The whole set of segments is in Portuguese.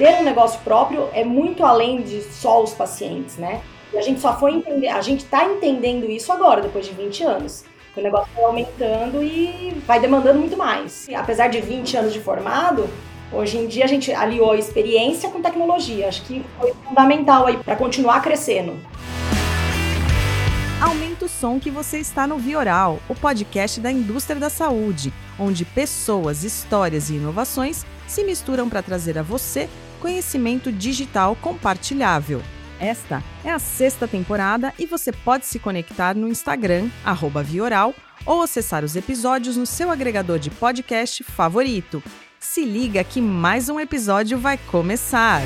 ter um negócio próprio é muito além de só os pacientes, né? E a gente só foi entender, a gente está entendendo isso agora, depois de 20 anos. O negócio vai aumentando e vai demandando muito mais. E, apesar de 20 anos de formado, hoje em dia a gente aliou experiência com tecnologia. Acho que foi fundamental aí para continuar crescendo. Aumenta o som que você está no Vioral, o podcast da indústria da saúde, onde pessoas, histórias e inovações se misturam para trazer a você conhecimento digital compartilhável. Esta é a sexta temporada e você pode se conectar no Instagram, Vioral, ou acessar os episódios no seu agregador de podcast favorito. Se liga que mais um episódio vai começar!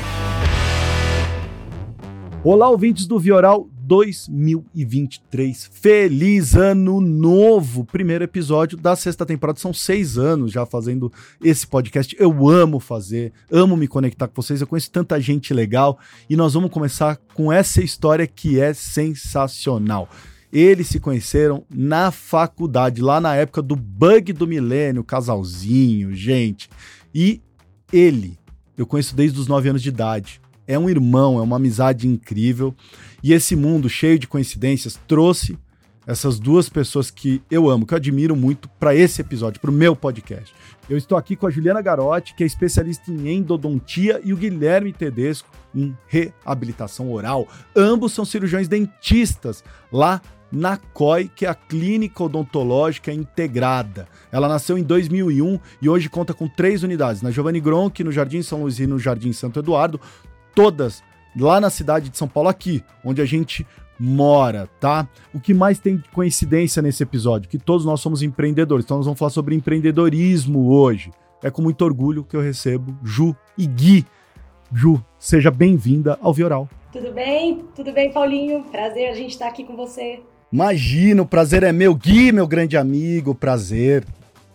Olá, ouvintes do Vioral 2023. Feliz ano novo! Primeiro episódio da sexta temporada. São seis anos já fazendo esse podcast. Eu amo fazer, amo me conectar com vocês. Eu conheço tanta gente legal e nós vamos começar com essa história que é sensacional. Eles se conheceram na faculdade, lá na época do bug do milênio, casalzinho, gente. E ele, eu conheço desde os nove anos de idade é um irmão, é uma amizade incrível. E esse mundo cheio de coincidências trouxe essas duas pessoas que eu amo, que eu admiro muito para esse episódio, para o meu podcast. Eu estou aqui com a Juliana Garotti, que é especialista em endodontia, e o Guilherme Tedesco em reabilitação oral. Ambos são cirurgiões dentistas lá na COI, que é a Clínica Odontológica Integrada. Ela nasceu em 2001 e hoje conta com três unidades, na Giovanni Gronchi, no Jardim São Luís e no Jardim Santo Eduardo, todas lá na cidade de São Paulo, aqui, onde a gente mora, tá? O que mais tem de coincidência nesse episódio? Que todos nós somos empreendedores, então nós vamos falar sobre empreendedorismo hoje. É com muito orgulho que eu recebo Ju e Gui. Ju, seja bem-vinda ao Vioral. Tudo bem? Tudo bem, Paulinho? Prazer a gente estar aqui com você. Imagina, o prazer é meu. Gui, meu grande amigo, prazer.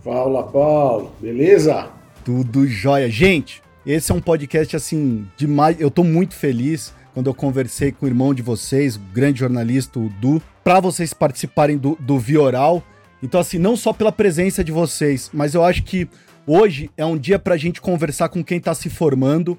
Fala, Paulo. Beleza? Tudo jóia. Gente, esse é um podcast assim demais. Eu tô muito feliz quando eu conversei com o irmão de vocês, o grande jornalista, o Du, para vocês participarem do, do Vioral. Então, assim, não só pela presença de vocês, mas eu acho que hoje é um dia pra gente conversar com quem tá se formando.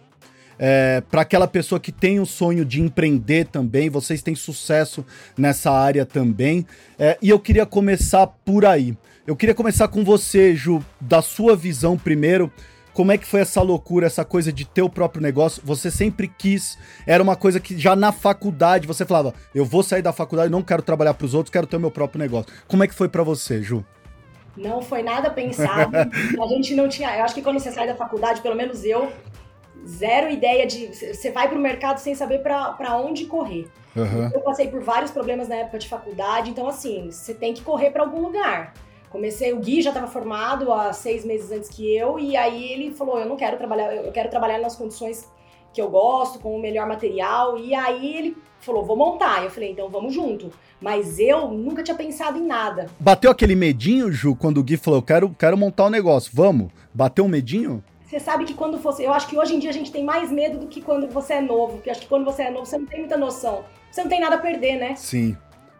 É, para aquela pessoa que tem o sonho de empreender também, vocês têm sucesso nessa área também. É, e eu queria começar por aí. Eu queria começar com você, Ju, da sua visão primeiro como é que foi essa loucura, essa coisa de ter o próprio negócio? Você sempre quis, era uma coisa que já na faculdade você falava, eu vou sair da faculdade, não quero trabalhar para os outros, quero ter o meu próprio negócio. Como é que foi para você, Ju? Não foi nada pensado. a gente não tinha, eu acho que quando você sai da faculdade, pelo menos eu, zero ideia de você vai para o mercado sem saber para onde correr. Uhum. Eu passei por vários problemas na época de faculdade, então assim, você tem que correr para algum lugar. Comecei, o Gui já estava formado há seis meses antes que eu, e aí ele falou: Eu não quero trabalhar, eu quero trabalhar nas condições que eu gosto, com o melhor material. E aí ele falou: Vou montar. Eu falei: Então vamos junto. Mas eu nunca tinha pensado em nada. Bateu aquele medinho, Ju, quando o Gui falou: Quero, quero montar um negócio, vamos? Bateu um medinho? Você sabe que quando você. Eu acho que hoje em dia a gente tem mais medo do que quando você é novo. Porque acho que quando você é novo, você não tem muita noção. Você não tem nada a perder, né? Sim.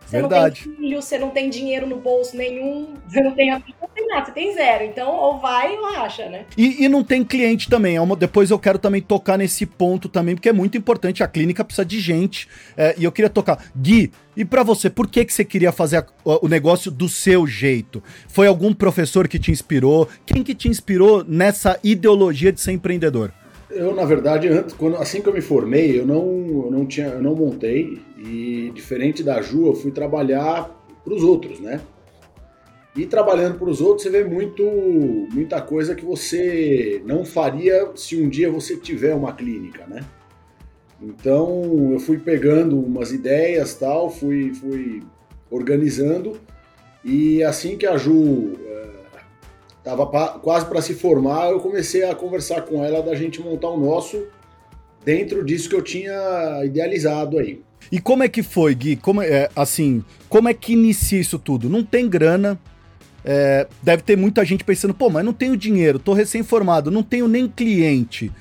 Você Verdade. não tem filho, você não tem dinheiro no bolso nenhum, você não tem não tem nada, você tem zero. Então, ou vai ou acha, né? E, e não tem cliente também. É uma, depois eu quero também tocar nesse ponto também, porque é muito importante. A clínica precisa de gente. É, e eu queria tocar. Gui, e para você, por que, que você queria fazer a, o negócio do seu jeito? Foi algum professor que te inspirou? Quem que te inspirou nessa ideologia de ser empreendedor? Eu, na verdade, antes, quando, assim que eu me formei, eu não, eu não tinha, eu não montei e diferente da Ju, eu fui trabalhar para os outros, né? E trabalhando para os outros, você vê muito, muita coisa que você não faria se um dia você tiver uma clínica, né? Então, eu fui pegando umas ideias, tal, fui, fui organizando e assim que a Ju Tava pra, quase para se formar, eu comecei a conversar com ela da gente montar o nosso dentro disso que eu tinha idealizado aí. E como é que foi, Gui? Como é, assim, como é que inicia isso tudo? Não tem grana, é, deve ter muita gente pensando, pô, mas não tenho dinheiro, tô recém-formado, não tenho nem cliente.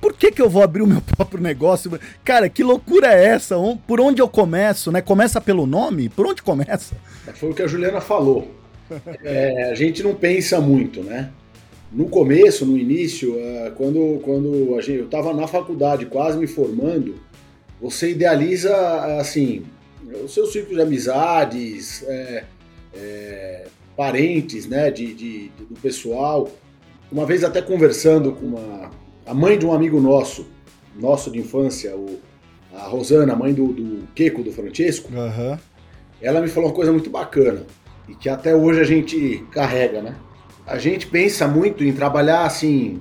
Por que, que eu vou abrir o meu próprio negócio? Cara, que loucura é essa? Por onde eu começo, né? Começa pelo nome? Por onde começa? Foi o que a Juliana falou é, a gente não pensa muito, né? no começo, no início, uh, quando, quando gente, eu estava na faculdade, quase me formando, você idealiza, assim, o seu círculo de amizades, é, é, parentes, né, de, de, do pessoal. Uma vez até conversando com uma, a mãe de um amigo nosso, nosso de infância, o, a Rosana, mãe do, do Queco, do Francesco, uhum. ela me falou uma coisa muito bacana e que até hoje a gente carrega, né? A gente pensa muito em trabalhar assim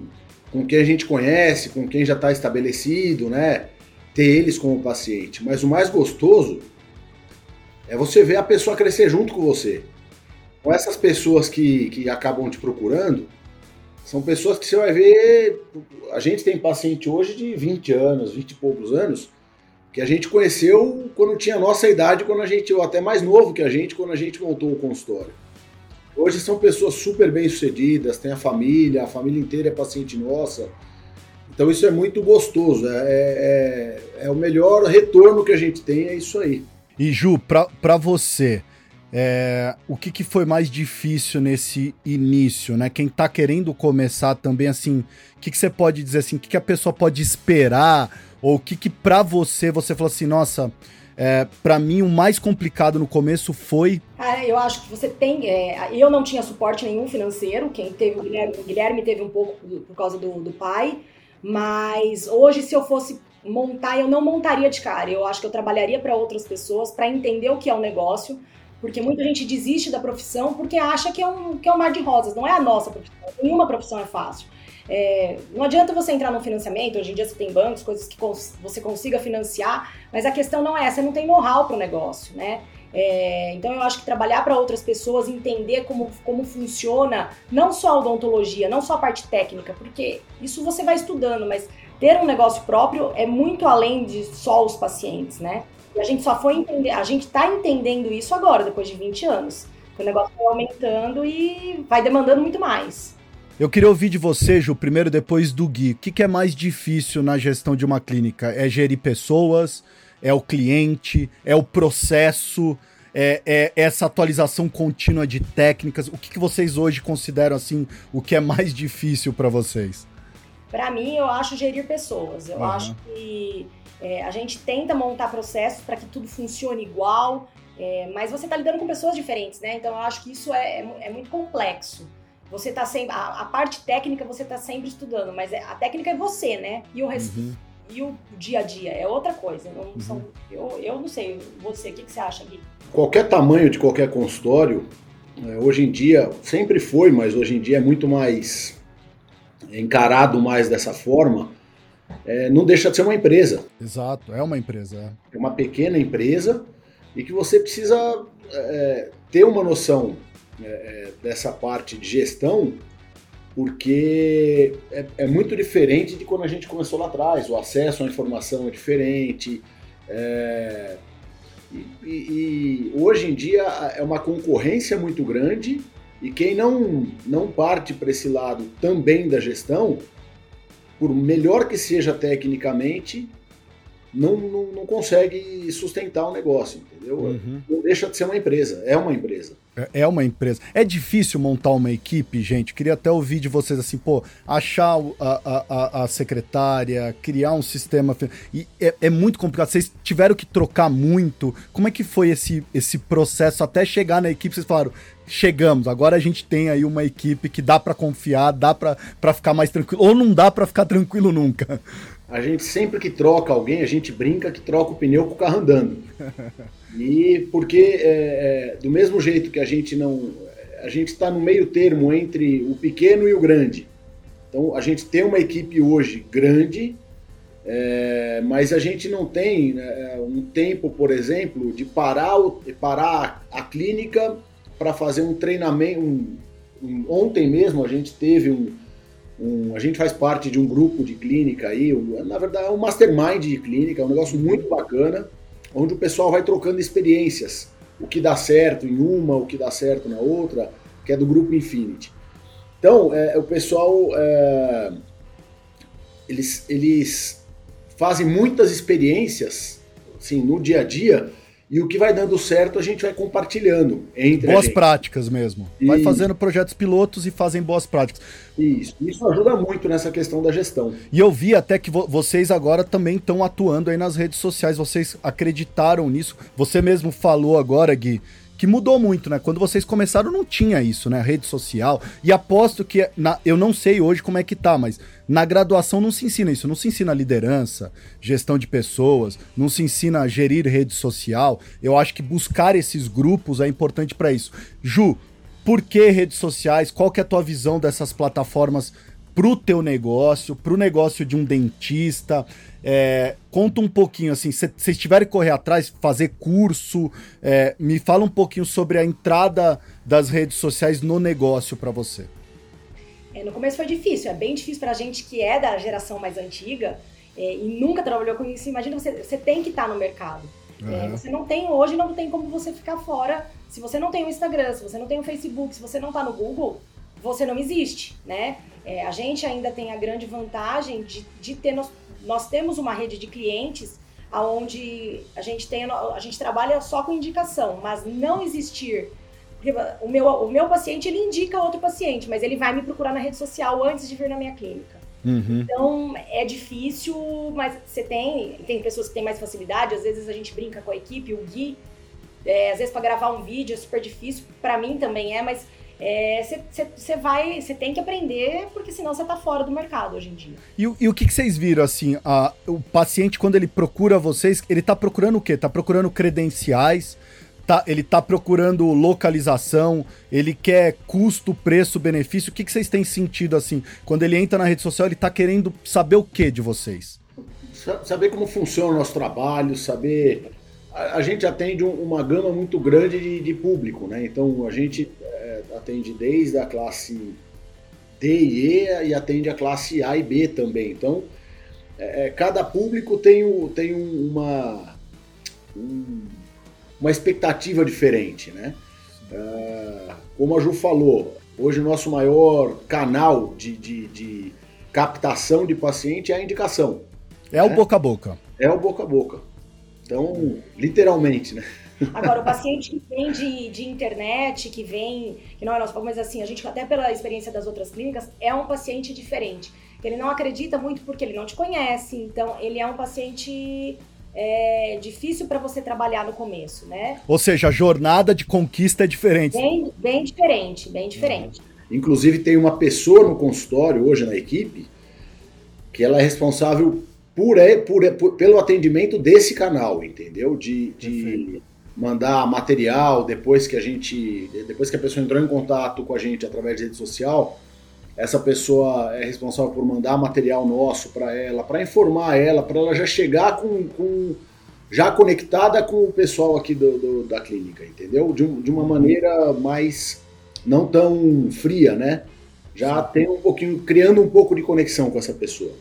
com quem a gente conhece, com quem já está estabelecido, né? Ter eles como paciente. Mas o mais gostoso é você ver a pessoa crescer junto com você. Com essas pessoas que, que acabam te procurando, são pessoas que você vai ver. A gente tem paciente hoje de 20 anos, 20 e poucos anos, que a gente conheceu quando tinha a nossa idade, quando a gente, ou até mais novo que a gente, quando a gente montou o consultório. Hoje são pessoas super bem sucedidas, tem a família, a família inteira é paciente nossa. Então isso é muito gostoso, é, é, é o melhor retorno que a gente tem, é isso aí. E Ju, para você, é, o que, que foi mais difícil nesse início, né? Quem tá querendo começar também, assim, o que, que você pode dizer assim, o que, que a pessoa pode esperar? Ou o que que para você, você falou assim, nossa, é, para mim o mais complicado no começo foi. Ah, eu acho que você tem. É, eu não tinha suporte nenhum financeiro, quem teve o Guilherme, o Guilherme teve um pouco por causa do, do pai, mas hoje, se eu fosse montar, eu não montaria de cara. Eu acho que eu trabalharia para outras pessoas para entender o que é o um negócio, porque muita gente desiste da profissão porque acha que é, um, que é um mar de rosas. Não é a nossa profissão. Nenhuma profissão é fácil. É, não adianta você entrar no financiamento, hoje em dia você tem bancos, coisas que cons você consiga financiar, mas a questão não é essa, não tem know-how para o negócio, né? É, então eu acho que trabalhar para outras pessoas, entender como, como funciona não só a odontologia, não só a parte técnica, porque isso você vai estudando, mas ter um negócio próprio é muito além de só os pacientes, né? E a gente só foi entender, a gente está entendendo isso agora, depois de 20 anos. O negócio vai aumentando e vai demandando muito mais. Eu queria ouvir de você, Ju, primeiro depois do Gui. O que, que é mais difícil na gestão de uma clínica? É gerir pessoas? É o cliente? É o processo? É, é, essa atualização contínua de técnicas? O que, que vocês hoje consideram assim o que é mais difícil para vocês? Para mim, eu acho gerir pessoas. Eu uhum. acho que é, a gente tenta montar processos para que tudo funcione igual, é, mas você está lidando com pessoas diferentes, né? Então eu acho que isso é, é, é muito complexo. Você tá sempre. A, a parte técnica você tá sempre estudando, mas é, a técnica é você, né? E o resto. Uhum. E o dia a dia é outra coisa. Não uhum. são, eu, eu não sei, você, o que, que você acha, Gui? Qualquer tamanho de qualquer consultório, é, hoje em dia, sempre foi, mas hoje em dia é muito mais encarado mais dessa forma, é, não deixa de ser uma empresa. Exato, é uma empresa. É, é uma pequena empresa e que você precisa é, ter uma noção é, é, dessa parte de gestão, porque é, é, muito diferente de quando a gente começou lá atrás. O acesso à informação é diferente. É, e, e, hoje em dia é uma concorrência muito grande e quem não, não parte para esse lado também da gestão, por melhor que seja tecnicamente, não, não, não consegue sustentar o negócio, entendeu? Uhum. Não deixa de ser uma empresa, é uma empresa. É, é uma empresa. É difícil montar uma equipe, gente. Queria até ouvir de vocês assim, pô, achar a, a, a secretária, criar um sistema. E é, é, muito complicado. Vocês tiveram que trocar muito. Como é que foi esse, esse processo até chegar na equipe? Vocês falaram, chegamos, agora a gente tem aí uma equipe que dá para confiar, dá para ficar mais tranquilo. Ou não dá para ficar tranquilo nunca. A gente sempre que troca alguém, a gente brinca que troca o pneu com o carro andando. E porque é, é, do mesmo jeito que a gente não. A gente está no meio termo entre o pequeno e o grande. Então a gente tem uma equipe hoje grande, é, mas a gente não tem né, um tempo, por exemplo, de parar, o, parar a clínica para fazer um treinamento. Um, um, ontem mesmo a gente teve um, um, a gente faz parte de um grupo de clínica aí, na verdade é um mastermind de clínica, é um negócio muito bacana onde o pessoal vai trocando experiências, o que dá certo em uma, o que dá certo na outra, que é do grupo Infinity. Então, é, o pessoal, é, eles, eles fazem muitas experiências, assim, no dia a dia, E o que vai dando certo a gente vai compartilhando entre Boas práticas mesmo. Vai fazendo projetos pilotos e fazem boas práticas. Isso, isso ajuda muito nessa questão da gestão. E eu vi até que vo vocês agora também estão atuando aí nas redes sociais, vocês acreditaram nisso. Você mesmo falou agora, Gui, que mudou muito, né? Quando vocês começaram não tinha isso, né? Rede social. E aposto que, na, eu não sei hoje como é que tá, mas na graduação não se ensina isso. Não se ensina liderança, gestão de pessoas, não se ensina a gerir rede social. Eu acho que buscar esses grupos é importante para isso. Ju, por que redes sociais? Qual que é a tua visão dessas plataformas pro teu negócio, pro negócio de um dentista? É, conta um pouquinho, assim, se vocês tiverem que correr atrás, fazer curso, é, me fala um pouquinho sobre a entrada das redes sociais no negócio para você. É, no começo foi difícil, é bem difícil para a gente que é da geração mais antiga é, e nunca trabalhou com isso. Imagina, você, você tem que estar tá no mercado. Uhum. você não tem hoje, não tem como você ficar fora. Se você não tem o Instagram, se você não tem o Facebook, se você não está no Google, você não existe, né? É, a gente ainda tem a grande vantagem de, de ter. Nós, nós temos uma rede de clientes onde a gente, tem, a gente trabalha só com indicação, mas não existir. O meu, o meu paciente ele indica outro paciente, mas ele vai me procurar na rede social antes de vir na minha clínica. Uhum. Então é difícil, mas você tem, tem pessoas que têm mais facilidade, às vezes a gente brinca com a equipe, o Gui, é, às vezes para gravar um vídeo é super difícil, para mim também é, mas você é, vai, você tem que aprender, porque senão você tá fora do mercado hoje em dia. E, e o que, vocês viram, assim, a, o paciente, quando ele procura vocês, ele tá procurando o quê? Tá procurando credenciais, tá, ele tá procurando localização, ele quer custo, preço, benefício. O que, que vocês têm sentido, assim, quando ele entra na rede social, ele tá querendo saber o que de vocês? Saber como funciona o nosso trabalho, saber a, gente atende uma gama muito grande de, de, público, né? Então a gente atende desde a classe D e E e atende a classe A e B também. Então, é, é cada público tem, o, tem uma, um, uma expectativa diferente, né? Uh, como a Ju falou, hoje o nosso maior canal de, de, de captação de paciente é a indicação. É né? o boca a boca. É o boca a boca. Então, literalmente, né? Agora, o paciente que vem de, de internet, que vem, que não é nosso mas assim, a gente, até pela experiência das outras clínicas, é um paciente diferente. Ele não acredita muito porque ele não te conhece, então ele é um paciente é, difícil para você trabalhar no começo, né? Ou seja, a jornada de conquista é diferente. Bem, bem diferente, bem diferente. Inclusive, tem uma pessoa no consultório hoje na equipe que ela é responsável por, por, por pelo atendimento desse canal, entendeu? De, de mandar material depois que a gente, depois que a pessoa entrou em contato com a gente através de rede social, essa pessoa é responsável por mandar material nosso para ela, para informar ela, para ela já chegar com, com, já conectada com o pessoal aqui do, do da clínica, entendeu? De, de, uma maneira mais não tão fria, né? Já tem um pouquinho, criando um pouco de conexão com essa pessoa.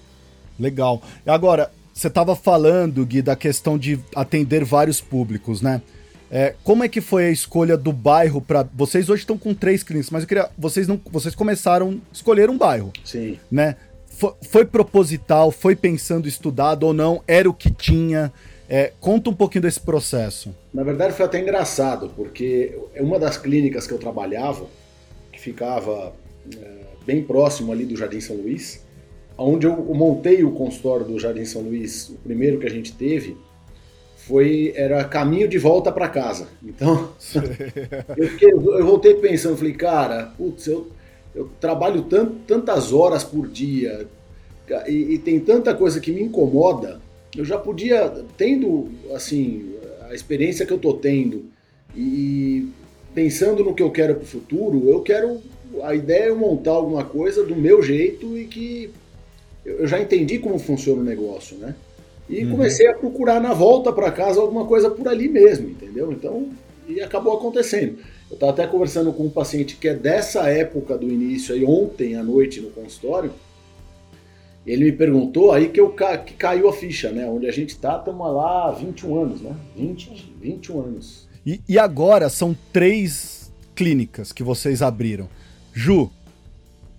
Legal. Agora, você estava falando, Gui, da questão de atender vários públicos, né? É, como é que foi a escolha do bairro para vocês hoje estão com três clínicas, mas eu queria vocês não vocês começaram a escolher um bairro, sim, né? Foi, foi proposital, foi pensando estudado ou não? Era o que tinha? É, conta um pouquinho desse processo. Na verdade foi até engraçado porque uma das clínicas que eu trabalhava que ficava é, bem próximo ali do Jardim São Luís, onde eu montei o consultório do Jardim São Luís, o primeiro que a gente teve foi era caminho de volta para casa. Então, eu, fiquei, eu, voltei pensando, falei, cara, putz, eu, eu trabalho tant, tantas horas por dia e, e, tem tanta coisa que me incomoda. Eu já podia, tendo assim a experiência que eu tô tendo e pensando no que eu quero para o futuro, eu quero a ideia é montar alguma coisa do meu jeito e que eu já entendi como funciona o negócio, né? E uhum. comecei a procurar na volta para casa alguma coisa por ali mesmo, entendeu? Então, e acabou acontecendo. Eu estava até conversando com um paciente que é dessa época do início, aí ontem à noite no consultório. Ele me perguntou aí que, eu, que caiu a ficha, né? Onde a gente está, estamos lá há 21 anos, né? 20, 21 anos. E, e agora são três clínicas que vocês abriram. Ju,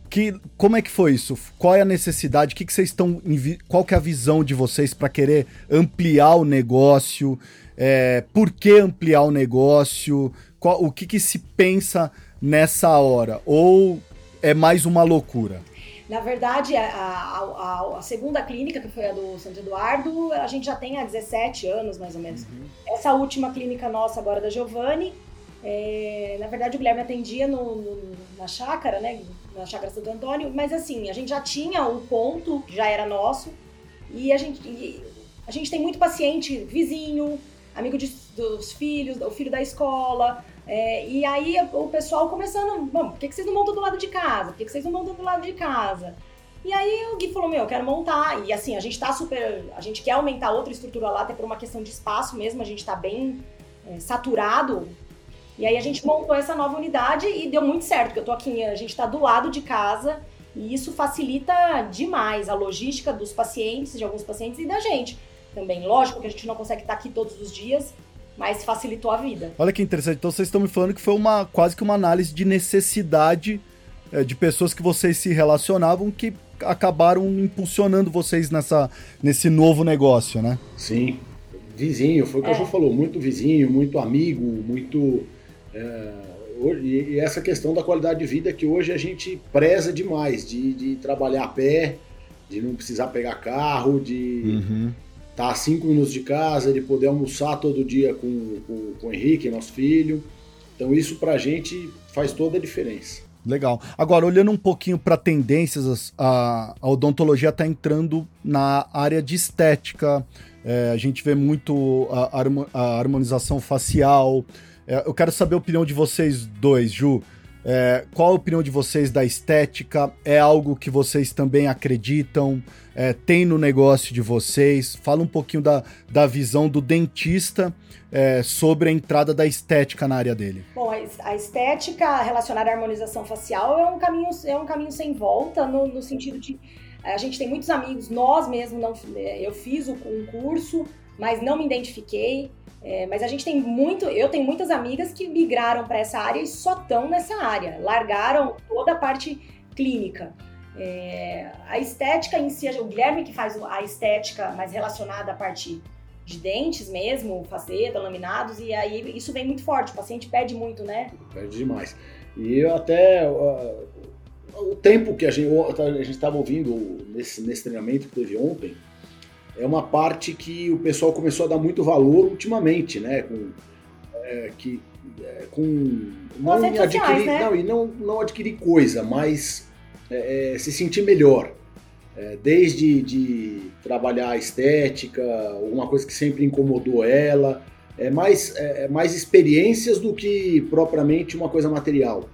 que, como é que foi isso? Qual é a necessidade? Que que vocês estão, qual que é a visão de vocês para querer ampliar o negócio? É, por que ampliar o negócio? Qual, o que, que se pensa nessa hora? Ou é mais uma loucura? Na verdade, a, a, a, segunda clínica, que foi a do Santo Eduardo, a gente já tem há 17 anos, mais ou menos. Uhum. Essa última clínica nossa agora da Giovanni, é, na verdade o Guilherme atendia no, no, na chácara, né? Na chácara Santo Antônio, mas assim, a gente já tinha o ponto, já era nosso, e a gente, e a gente tem muito paciente vizinho, amigo de, dos filhos, o filho da escola, é, e aí o pessoal começando, bom, por que, que vocês não montam do lado de casa? Por que, que vocês não montam do lado de casa? E aí o Gui falou, meu, eu quero montar. E assim, a gente tá super. A gente quer aumentar outra estrutura lá, até por uma questão de espaço mesmo, a gente tá bem é, saturado. E aí a gente montou essa nova unidade e deu muito certo, porque eu tô aqui, a gente tá do lado de casa e isso facilita demais a logística dos pacientes, de alguns pacientes e da gente também. Lógico que a gente não consegue estar aqui todos os dias, mas facilitou a vida. Olha que interessante. Então vocês estão me falando que foi uma quase que uma análise de necessidade é, de pessoas que vocês se relacionavam que acabaram impulsionando vocês nessa, nesse novo negócio, né? Sim. Vizinho, foi o que é. a Ju falou, muito vizinho, muito amigo, muito. É, e essa questão da qualidade de vida que hoje a gente preza demais, de, de trabalhar a pé, de não precisar pegar carro, de. Uhum tá a cinco minutos de casa, de poder almoçar todo dia com, com, com o Henrique, nosso filho. Então isso para a gente faz toda a diferença. Legal. Agora, olhando um pouquinho para tendências, a, a odontologia está entrando na área de estética. É, a gente vê muito a, a harmonização facial. É, eu quero saber a opinião de vocês dois, Ju. É, qual a opinião de vocês da estética? É algo que vocês também acreditam? É, tem no negócio de vocês? Fala um pouquinho da, da visão do dentista é, sobre a entrada da estética na área dele. Bom, a estética relacionada à harmonização facial é um caminho, é um caminho sem volta, no, no sentido de. A gente tem muitos amigos, nós mesmos, não, eu fiz o, um curso, mas não me identifiquei. É, mas a gente tem muito, eu tenho muitas amigas que migraram para essa área e só estão nessa área, largaram toda a parte clínica. É, a estética em si, o Guilherme que faz a estética mais relacionada à parte de dentes mesmo, faceta, laminados, e aí isso vem muito forte, o paciente pede muito, né? Pede demais. E até. Uh, o tempo que a gente estava ouvindo nesse, nesse treinamento que teve ontem, é uma parte que o pessoal começou a dar muito valor ultimamente, né? Com, é, que, é, com não adquirir, sociais, né? não, e não, não adquirir coisa, mas é, é, se sentir melhor. É, desde de trabalhar a estética, alguma coisa que sempre incomodou ela, é mais, é, mais experiências do que propriamente uma coisa material,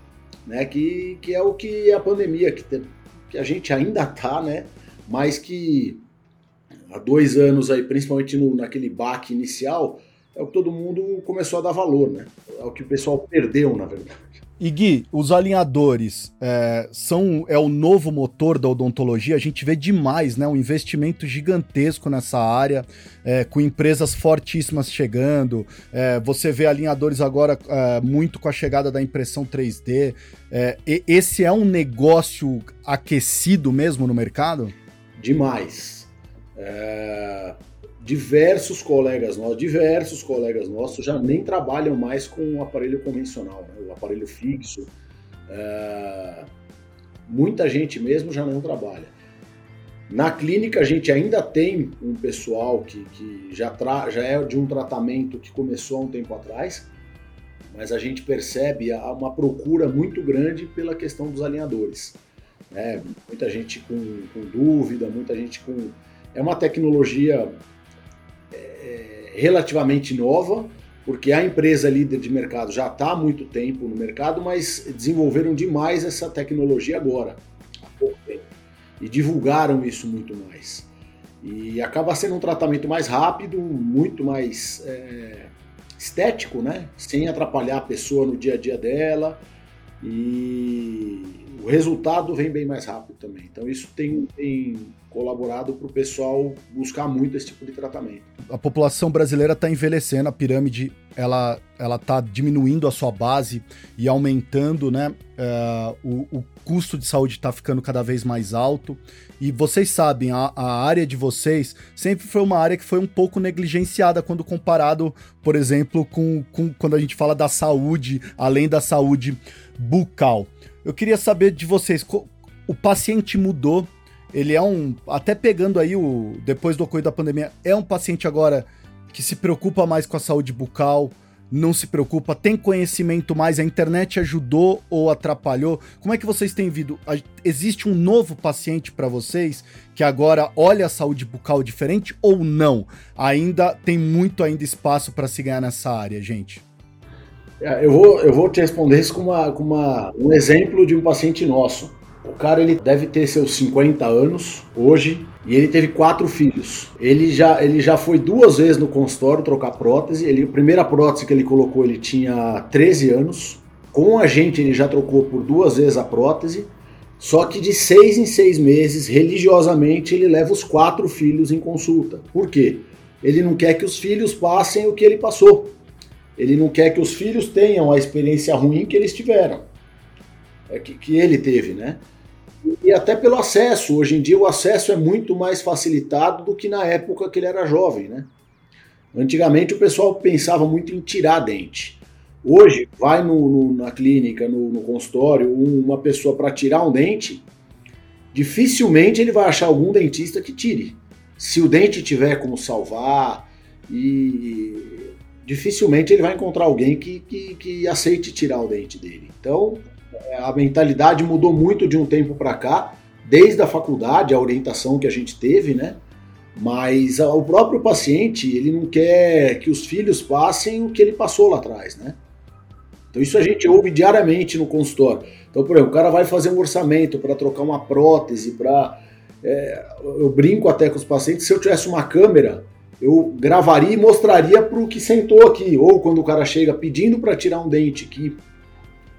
né? Que, que é o que a pandemia, que, que a gente ainda tá, né? Mas que há dois anos aí, principalmente no, naquele baque inicial, é o que todo mundo começou a dar valor, né? É o que o pessoal perdeu, na verdade. E Gui, os alinhadores é, são é o novo motor da odontologia. A gente vê demais, né? Um investimento gigantesco nessa área, é, com empresas fortíssimas chegando. É, você vê alinhadores agora é, muito com a chegada da impressão 3D. É, esse é um negócio aquecido mesmo no mercado? Demais é, diversos colegas nossos, diversos colegas nossos já nem trabalham mais com o aparelho convencional, né, o aparelho fixo. É, muita gente mesmo já não trabalha. Na clínica a gente ainda tem um pessoal que, que já, já é de um tratamento que começou há um tempo atrás, mas a gente percebe uma procura muito grande pela questão dos alinhadores. Né? Muita gente com, com dúvida, muita gente com é uma tecnologia é, é, relativamente nova, porque a empresa líder de mercado já está há muito tempo no mercado, mas desenvolveram demais essa tecnologia agora, há pouco tempo, e divulgaram isso muito mais. E acaba sendo um tratamento mais rápido, muito mais é, estético, né? Sem atrapalhar a pessoa no dia a dia dela. E o resultado vem bem mais rápido também. Então isso tem, tem colaborado para o pessoal buscar muito esse tipo de tratamento. A população brasileira está envelhecendo, a pirâmide ela ela está diminuindo a sua base e aumentando, né? Uh, o, o, custo de saúde está ficando cada vez mais alto. E vocês sabem, a, a, área de vocês sempre foi uma área que foi um pouco negligenciada quando comparado, por exemplo, com, com quando a gente fala da saúde, além da saúde bucal. Eu queria saber de vocês, o paciente mudou, ele é um, até pegando aí o, depois do ocorrido da pandemia, é um paciente agora que se preocupa mais com a saúde bucal, não se preocupa, tem conhecimento mais, a internet ajudou ou atrapalhou? Como é que vocês têm visto? Existe um novo paciente para vocês que agora olha a saúde bucal diferente ou não? Ainda tem muito ainda espaço para se ganhar nessa área, gente. É, eu vou, eu vou te responder isso com, uma, com uma, um exemplo de um paciente nosso. O cara ele deve ter seus 50 anos hoje e ele teve quatro filhos. Ele já, ele já foi duas vezes no consultório trocar prótese. Ele, a primeira prótese que ele colocou ele tinha 13 anos. Com a gente ele já trocou por duas vezes a prótese. Só que de seis em seis meses, religiosamente, ele leva os quatro filhos em consulta. Por quê? Ele não quer que os filhos passem o que ele passou. Ele não quer que os filhos tenham a experiência ruim que eles tiveram, é que, que ele teve, né? E até pelo acesso. Hoje em dia o acesso é muito mais facilitado do que na época que ele era jovem, né? Antigamente o pessoal pensava muito em tirar dente. Hoje, vai no, no, na clínica, no, no consultório, uma pessoa para tirar um dente, dificilmente ele vai achar algum dentista que tire. Se o dente tiver como salvar, e dificilmente ele vai encontrar alguém que, que, que aceite tirar o dente dele. Então, é, a mentalidade mudou muito de um tempo para cá, desde a faculdade, a orientação que a gente teve, né? Mas o próprio paciente, ele não quer que os filhos passem o que ele passou lá atrás, né? Então isso a gente ouve diariamente no consultório. Então, por exemplo, o cara vai fazer um orçamento para trocar uma prótese, para... É, eu brinco até com os pacientes, se eu tivesse uma câmera, eu gravaria e mostraria para o que sentou aqui. Ou quando o cara chega pedindo para tirar um dente que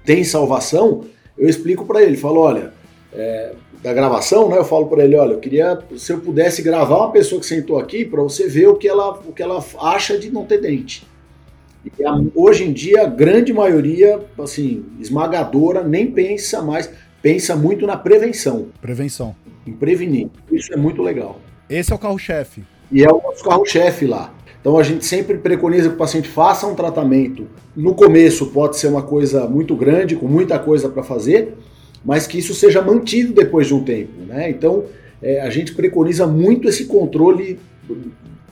tem salvação, eu explico para ele, falo, olha, é, da gravação, né? Eu falo para ele, olha, eu queria se eu pudesse gravar uma pessoa que sentou aqui para você ver o que ela o que ela acha de não ter dente. E a, hoje em dia a grande maioria, assim, esmagadora, nem pensa mais, pensa muito na prevenção. Prevenção. Em prevenir. Isso é muito legal. Esse é o carro-chefe. E é o nosso carro-chefe lá. Então a gente sempre preconiza que o paciente faça um tratamento. No começo pode ser uma coisa muito grande, com muita coisa para fazer, mas que isso seja mantido depois de um tempo. Né? Então é, a gente preconiza muito esse controle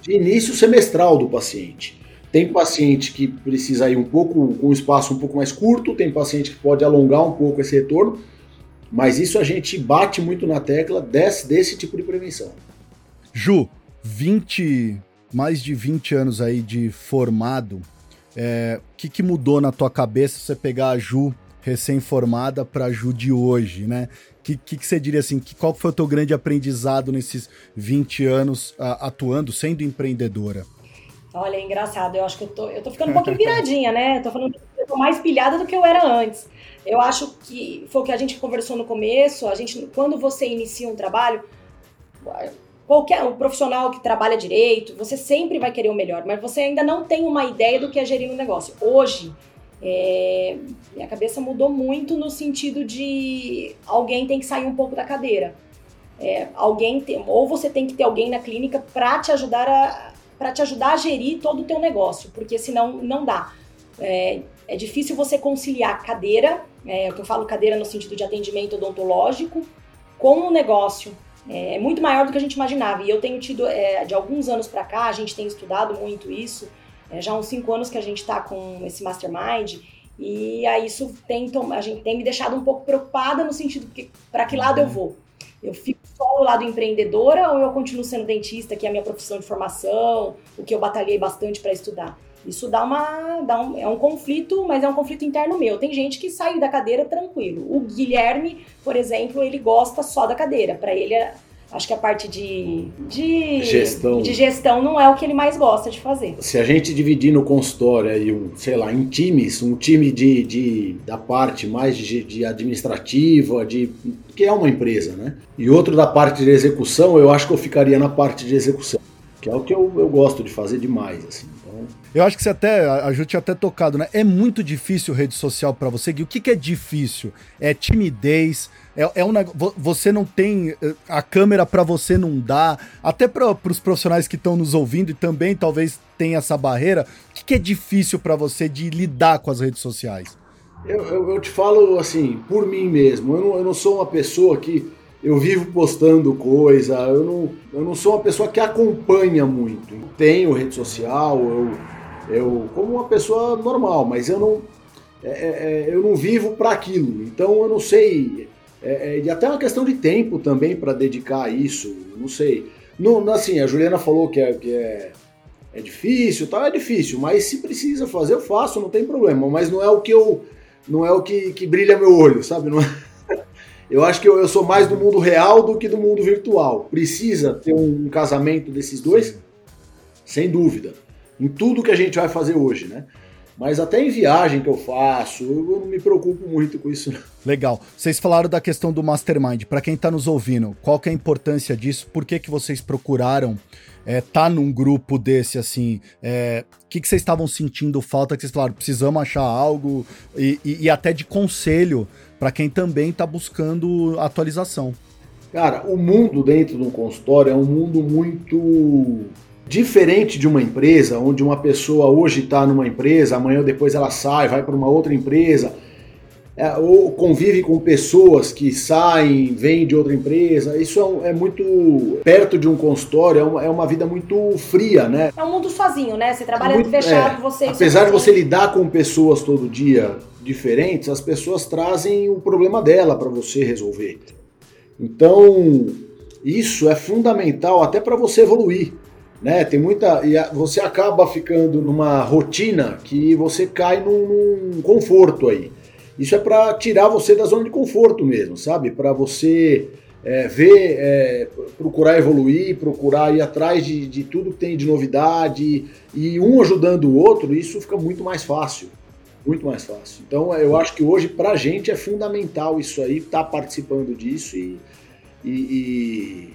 de início semestral do paciente. Tem paciente que precisa ir um pouco um espaço um pouco mais curto, tem paciente que pode alongar um pouco esse retorno, mas isso a gente bate muito na tecla desse, desse tipo de prevenção. Ju, 20 mais de 20 anos aí de formado, é, o que, que mudou na tua cabeça você pegar a Ju recém-formada para a Ju de hoje, né? O que, que, que, você diria assim, que, qual foi o teu grande aprendizado nesses 20 anos a, atuando, sendo empreendedora? Olha, é engraçado, eu acho que eu tô, eu tô ficando um pouquinho viradinha, né? Eu tô falando eu tô mais pilhada do que eu era antes. Eu acho que foi o que a gente conversou no começo, a gente, quando você inicia um trabalho, qualquer um profissional que trabalha direito, você sempre vai querer o melhor, mas você ainda não tem uma ideia do que é gerir um negócio. Hoje, é, minha cabeça mudou muito no sentido de alguém tem que sair um pouco da cadeira. É, alguém tem, ou você tem que ter alguém na clínica para te ajudar a para te ajudar a gerir todo o teu negócio, porque senão não dá. É, é difícil você conciliar cadeira, é, o que eu falo cadeira no sentido de atendimento odontológico, com o negócio. É, é, muito maior do que a gente imaginava. E eu tenho tido, é, de alguns anos para cá, a gente tem estudado muito isso. É, já há uns cinco anos que a gente está com esse mastermind. E aí isso tem, a gente tem me deixado um pouco preocupada no sentido que para que lado eu vou? Eu fico só no lado empreendedora ou eu continuo sendo dentista, que é a minha profissão de formação, o que eu batalhei bastante para estudar? Isso dá uma. Dá um, é um conflito, mas é um conflito interno meu. Tem gente que sai da cadeira tranquilo. O Guilherme, por exemplo, ele gosta só da cadeira. Para ele, Acho que a parte de, de, gestão. de gestão não é o que ele mais gosta de fazer. Se a gente dividir no consultório aí, um, sei lá, em times, um time de, de da parte mais de, de administrativa, de que é uma empresa, né? E outro da parte de execução, eu acho que eu ficaria na parte de execução, que é o que eu, eu gosto de fazer demais, assim. Então... Eu acho que você até, a Ju tinha até tocado, né? É muito difícil rede social para você, Gui. O que, que é difícil? É timidez, é, é um você não tem eh, a câmera para você não dá, até para os profissionais que estão nos ouvindo e também talvez tem essa barreira. O que, que é difícil para você de lidar com as redes sociais? Eu, eu, eu, te falo assim, por mim mesmo. Eu não, eu não sou uma pessoa que eu vivo postando coisa. Eu não, eu não sou uma pessoa que acompanha muito. Tenho rede social, eu, eu como uma pessoa normal, mas eu não, é, é, é eu não vivo para aquilo. Então eu não sei é, é, e até uma questão de tempo também para dedicar a isso, não sei. Não, assim, a Juliana falou que é, que é, é difícil, tá? É difícil, mas se precisa fazer, eu faço, não tem problema. Mas não é o que eu. Não é o que, que brilha meu olho, sabe? Não é... Eu acho que eu, eu, sou mais do mundo real do que do mundo virtual. Precisa ter um, casamento desses dois? Sem dúvida. Em tudo que a gente vai fazer hoje, né? Mas até em viagem que eu faço, eu não me preocupo muito com isso. Legal. Vocês falaram da questão do mastermind. Para quem está nos ouvindo, qual que é a importância disso? Por que, que vocês procuraram é, tá num grupo desse, assim? O é, que, que vocês estavam sentindo falta? Que vocês falaram, precisamos achar algo e, e, e até de conselho para quem também está buscando atualização. Cara, o mundo dentro de um consultório é um mundo muito Diferente de uma empresa, onde uma pessoa hoje está numa empresa, amanhã ou depois ela sai, vai para uma outra empresa, é, ou convive com pessoas que saem, vêm de outra empresa, isso é, é muito perto de um consultório, é uma, é uma, vida muito fria, né? É um mundo sozinho, né? Você trabalha é muito, fechado, você. Apesar de você lidar com pessoas todo dia diferentes, as pessoas trazem o problema dela para você resolver. Então, isso é fundamental até para você evoluir né? Tem muita e você acaba ficando numa rotina que você cai num, num conforto aí. Isso é para tirar você da zona de conforto mesmo, sabe? Para você é, ver, é, procurar evoluir, procurar ir atrás de, de tudo que tem de novidade e um ajudando o outro, isso fica muito mais fácil. Muito mais fácil. Então eu acho que hoje para a gente é fundamental isso aí, estar tá participando disso e, e, e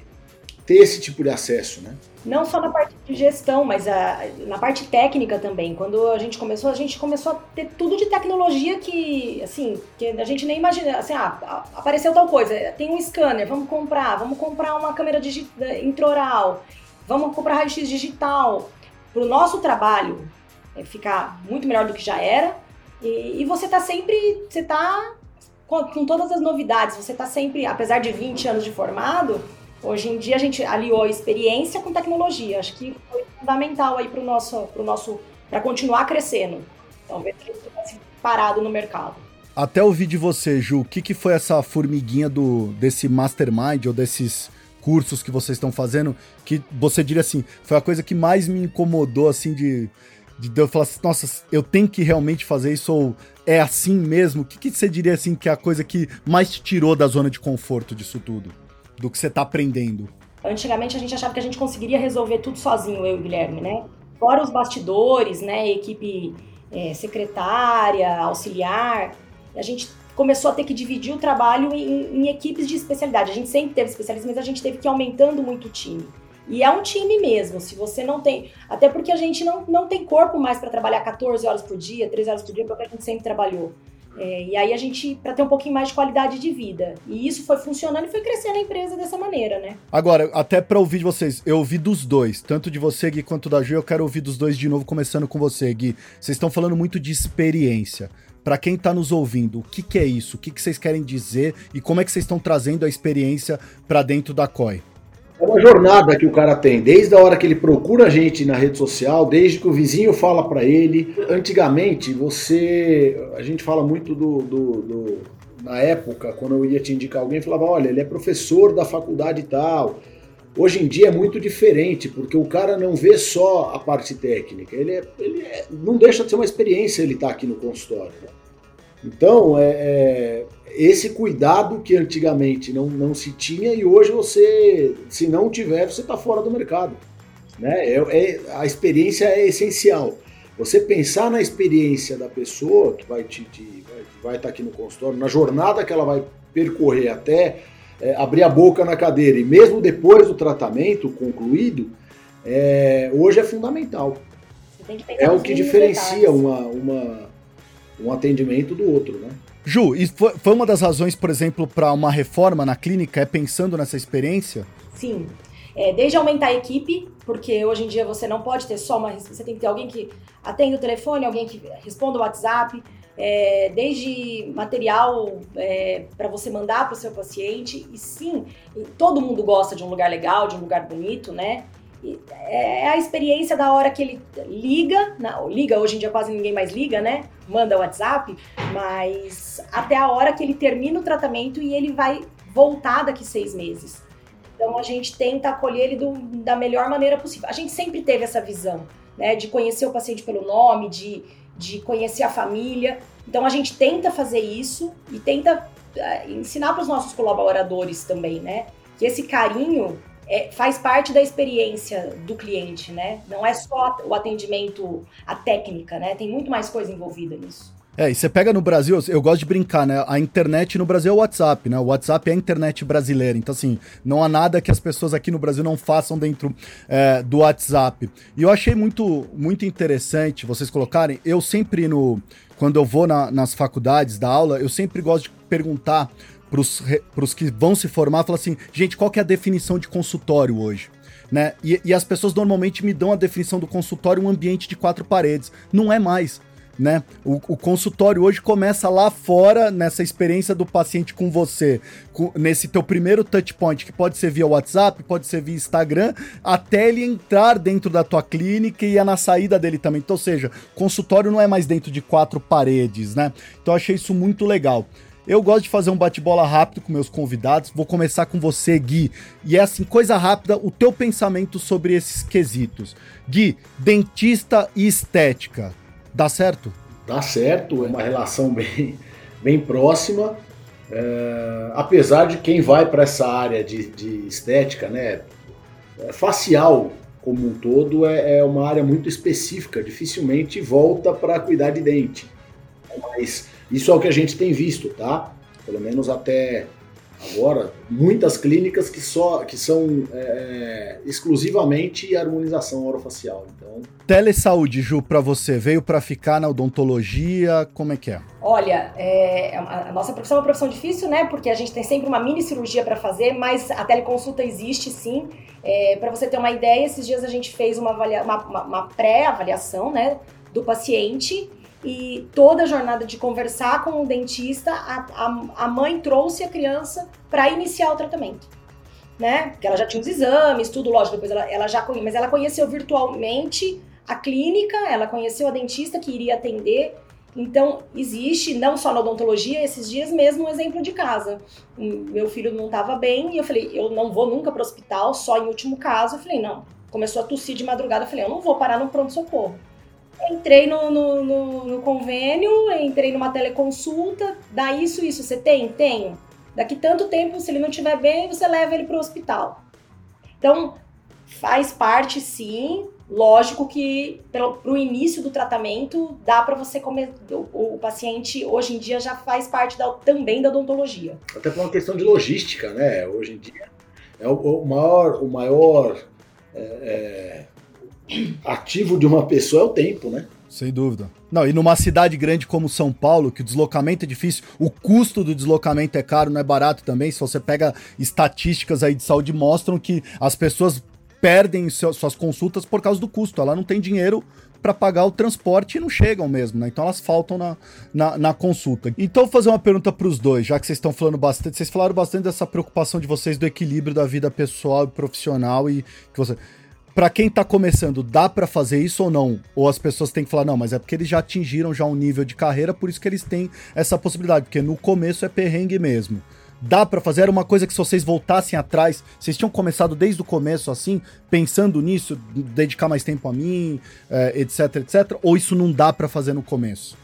ter esse tipo de acesso, né? Não só na parte de gestão, mas a, na parte técnica também. Quando a gente começou, a gente começou a ter tudo de tecnologia que, assim, que a gente nem imagina. Assim, ah, apareceu tal coisa, tem um scanner, vamos comprar, vamos comprar uma câmera intraoral, vamos comprar raio-x digital. Para o nosso trabalho é, ficar muito melhor do que já era. E, e você está sempre, você tá com, com todas as novidades, você está sempre, apesar de 20 anos de formado, Hoje em dia a gente aliou experiência com tecnologia. Acho que foi fundamental aí para o nosso, nosso, para continuar crescendo. Talvez ele tivesse parado no mercado. Até ouvir de você, Ju, o que, que foi essa formiguinha do desse mastermind ou desses cursos que vocês estão fazendo que você diria assim, foi a coisa que mais me incomodou assim de de eu falar assim, nossa, eu tenho que realmente fazer isso ou é assim mesmo? O que, que você diria assim que é a coisa que mais te tirou da zona de conforto disso tudo? Do que você está aprendendo? Antigamente a gente achava que a gente conseguiria resolver tudo sozinho, eu e o Guilherme, né? Fora os bastidores, né? Equipe é, secretária, auxiliar. A gente começou a ter que dividir o trabalho em, em, equipes de especialidade. A gente sempre teve especialistas, mas a gente teve que ir aumentando muito o time. E é um time mesmo, se você não tem. Até porque a gente não, não tem corpo mais para trabalhar 14 horas por dia, 13 horas por dia, porque a gente sempre trabalhou. É, e aí a gente, para ter um pouquinho mais de qualidade de vida. E isso foi funcionando e foi crescendo a empresa dessa maneira, né? Agora, até para ouvir de vocês, eu ouvi dos dois, tanto de você, Gui, quanto da Ju, eu quero ouvir dos dois de novo, começando com você, Gui. Vocês estão falando muito de experiência. Para quem está nos ouvindo, o que, que é isso? O que, que vocês querem dizer e como é que vocês estão trazendo a experiência para dentro da COI? É uma jornada que o cara tem, desde a hora que ele procura a gente na rede social, desde que o vizinho fala para ele. Antigamente, você. A gente fala muito do, do, do, Na época, quando eu ia te indicar alguém, falava: olha, ele é professor da faculdade tal. Hoje em dia é muito diferente, porque o cara não vê só a parte técnica, ele, é, ele é, não deixa de ser uma experiência ele estar tá aqui no consultório. Então, é, é, esse cuidado que antigamente não, não se tinha e hoje você, se não tiver, você está fora do mercado. Né? É, é, a experiência é essencial. Você pensar na experiência da pessoa que vai te, te vai estar tá aqui no consultório, na jornada que ela vai percorrer até é, abrir a boca na cadeira e mesmo depois do tratamento concluído, é, hoje é fundamental. é o que diferencia uma, uma, um atendimento do outro, né? Ju, e foi, foi uma das razões, por exemplo, para uma reforma na clínica, é pensando nessa experiência? Sim. É, desde aumentar a equipe, porque hoje em dia você não pode ter só uma. Você tem que ter alguém que atenda o telefone, alguém que responda o WhatsApp, é, desde material é, para você mandar para o seu paciente. E sim, todo mundo gosta de um lugar legal, de um lugar bonito, né? É a experiência da hora que ele liga, liga, hoje em dia quase ninguém mais liga, né? Manda WhatsApp, mas até a hora que ele termina o tratamento e ele vai voltar daqui seis meses. Então a gente tenta acolher ele do, da melhor maneira possível. A gente sempre teve essa visão, né? De conhecer o paciente pelo nome, de de conhecer a família. Então a gente tenta fazer isso e tenta uh, ensinar para os nossos colaboradores também, né? Que esse carinho é, faz parte da experiência do cliente, né? Não é só o atendimento, a técnica, né? Tem muito mais coisa envolvida nisso. É, e você pega no Brasil, eu gosto de brincar, né? A internet no Brasil é o WhatsApp, né? O WhatsApp é a internet brasileira. Então, assim, não há nada que as pessoas aqui no Brasil não façam dentro é, do WhatsApp. E eu achei muito, muito interessante vocês colocarem. Eu sempre, no, quando eu vou na, nas faculdades da aula, eu sempre gosto de perguntar para os que vão se formar, falar assim, gente, qual que é a definição de consultório hoje? Né? E, e as pessoas normalmente me dão a definição do consultório um ambiente de quatro paredes. Não é mais né? O, o, consultório hoje começa lá fora, nessa experiência do paciente com você, com, nesse teu primeiro touch point, que pode ser via WhatsApp, pode ser via Instagram, até ele entrar dentro da tua clínica e é na saída dele também. Então, ou seja, consultório não é mais dentro de quatro paredes, né? Então, eu achei isso muito legal. Eu gosto de fazer um bate-bola rápido com meus convidados. Vou começar com você, Gui. E é assim, coisa rápida, o teu pensamento sobre esses quesitos. Gui, dentista e estética Dá certo? Dá certo, é uma relação bem, bem próxima. É, apesar de quem vai para essa área de, de, estética, né, é, facial como um todo é, é, uma área muito específica, dificilmente volta para cuidar de dente. Mas isso é o que a gente tem visto, tá? Pelo menos até agora muitas clínicas que só que são é, exclusivamente harmonização orofacial. Então, telesaúde, Ju, para você veio para ficar na odontologia, como é que é? Olha, é, a nossa profissão é uma profissão difícil, né? Porque a gente tem sempre uma mini cirurgia para fazer, mas a teleconsulta existe sim. É, para você ter uma ideia, esses dias a gente fez uma, uma, uma, uma pré-avaliação, né, do paciente e toda a jornada de conversar com o dentista, a, a, a mãe trouxe a criança para iniciar o tratamento. Né? Porque ela já tinha os exames, tudo, lógico, depois ela, ela já conheceu, mas ela conheceu virtualmente a clínica, ela conheceu a dentista que iria atender. Então, existe, não só na odontologia, esses dias mesmo um exemplo de casa. Meu filho não estava bem e eu falei, eu não vou nunca para o hospital, só em último caso. Eu falei, não. Começou a tossir de madrugada, eu falei, eu não vou parar no pronto-socorro. Entrei no, no, no, no, convênio, entrei numa teleconsulta, dá isso, isso, você tem? Tenho. Daqui tanto tempo, se ele não estiver bem, você leva ele para o hospital. Então, faz parte sim, lógico que para o início do tratamento dá para você comer. O, o, paciente hoje em dia já faz parte da, também da odontologia. Até por uma questão de logística, né? Hoje em dia é o, o maior, o maior é, é ativo de uma pessoa é o tempo, né? Sem dúvida. Não, e numa cidade grande como São Paulo, que o deslocamento é difícil, o custo do deslocamento é caro, não é barato também. Se você pega estatísticas aí de saúde, mostram que as pessoas perdem suas consultas por causa do custo. Ela não tem dinheiro para pagar o transporte e não chegam mesmo, né? Então elas faltam na, na, na consulta. Então vou fazer uma pergunta para os dois, já que vocês estão falando bastante, vocês falaram bastante dessa preocupação de vocês do equilíbrio da vida pessoal e profissional e que você para quem tá começando, dá para fazer isso ou não? Ou as pessoas têm que falar, não, mas é porque eles já atingiram já um nível de carreira, por isso que eles têm essa possibilidade, porque no começo é perrengue mesmo. Dá para fazer? Era uma coisa que se vocês voltassem atrás, vocês tinham começado desde o começo assim, pensando nisso, dedicar mais tempo a mim, é, etc, etc, ou isso não dá para fazer no começo?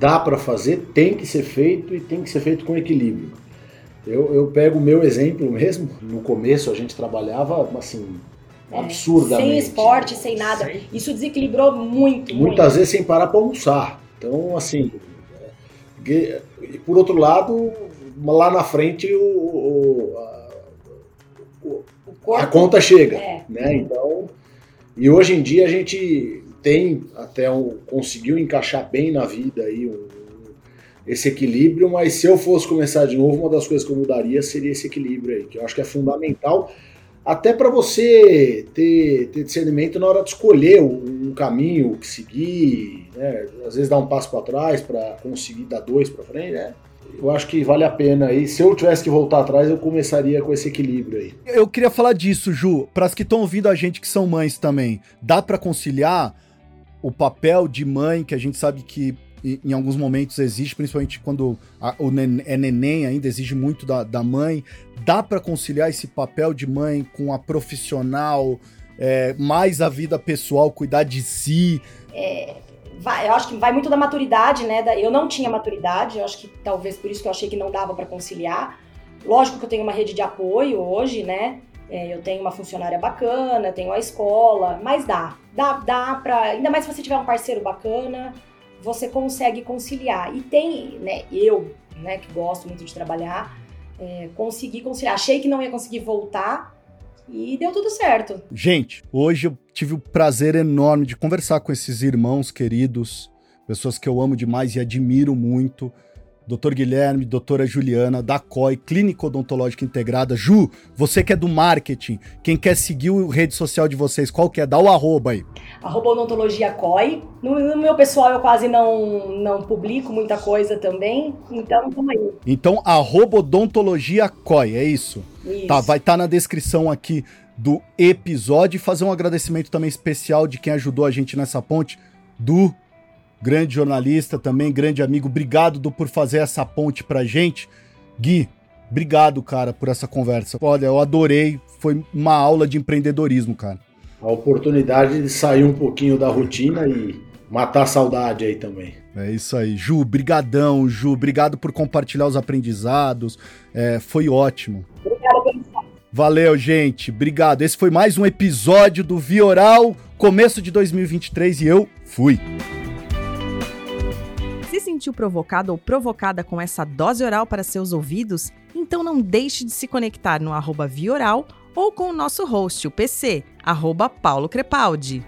dá para fazer, tem que ser feito e tem que ser feito com equilíbrio. Eu, eu pego o meu exemplo mesmo. No começo a gente trabalhava assim, é, absurdamente. Sem esporte, sem nada. Sem... Isso desequilibrou muito. Muitas muito. vezes sem parar para almoçar. Então, assim. E por outro lado, lá na frente o, o, a, o, a, conta chega. É. Né? Então, e hoje em dia a gente tem até um, conseguiu encaixar bem na vida aí um, esse equilíbrio, mas se eu fosse começar de novo, uma das coisas que eu mudaria seria esse equilíbrio aí, que eu acho que é fundamental, até para você ter, ter discernimento na hora de escolher um, caminho que seguir, né? às vezes dar um passo para trás para conseguir dar dois para frente, né? Eu acho que vale a pena aí. Se eu tivesse que voltar atrás, eu começaria com esse equilíbrio aí. Eu queria falar disso, Ju, para as que estão ouvindo a gente que são mães também. Dá para conciliar o papel de mãe, que a gente sabe que em alguns momentos exige, principalmente quando a, o é neném ainda, exige muito da, da mãe. Dá para conciliar esse papel de mãe com a profissional, é, mais a vida pessoal, cuidar de si? É, vai, eu acho que vai muito da maturidade, né? Da, eu não tinha maturidade, eu acho que talvez por isso que eu achei que não dava para conciliar. Lógico que eu tenho uma rede de apoio hoje, né? É, eu tenho uma funcionária bacana, tenho a escola, mas dá. Dá, dá pra. Ainda mais se você tiver um parceiro bacana, você consegue conciliar. E tem, né, eu, né, que gosto muito de trabalhar, é, consegui conciliar. Achei que não ia conseguir voltar e deu tudo certo. Gente, hoje eu tive o prazer enorme de conversar com esses irmãos queridos, pessoas que eu amo demais e admiro muito. Doutor Guilherme, doutora Juliana, da COI, Clínica Odontológica Integrada. Ju, você que é do marketing, quem quer seguir o rede social de vocês, qual que é? Dá o arroba aí. Arroba odontologia COI. No, no, meu pessoal eu quase não, não publico muita coisa também, então tamo aí. Então, arroba odontologia COI, é isso? Isso. Tá, vai estar tá na descrição aqui do episódio e fazer um agradecimento também especial de quem ajudou a gente nessa ponte, do grande jornalista também, grande amigo. Obrigado do, por fazer essa ponte pra gente. Gui, obrigado, cara, por essa conversa. Olha, eu adorei. Foi uma aula de empreendedorismo, cara. A oportunidade de sair um pouquinho da rotina e matar a saudade aí também. É isso aí. Ju, brigadão, Ju. Obrigado por compartilhar os aprendizados. É, foi ótimo. Obrigada pelo Valeu, gente. Obrigado. Esse foi mais um episódio do Vioral, começo de 2023 e eu fui sentiu provocado ou provocada com essa dose oral para seus ouvidos? Então não deixe de se conectar no arroba Vioral ou com o nosso host, o PC, arroba Paulo Crepaldi.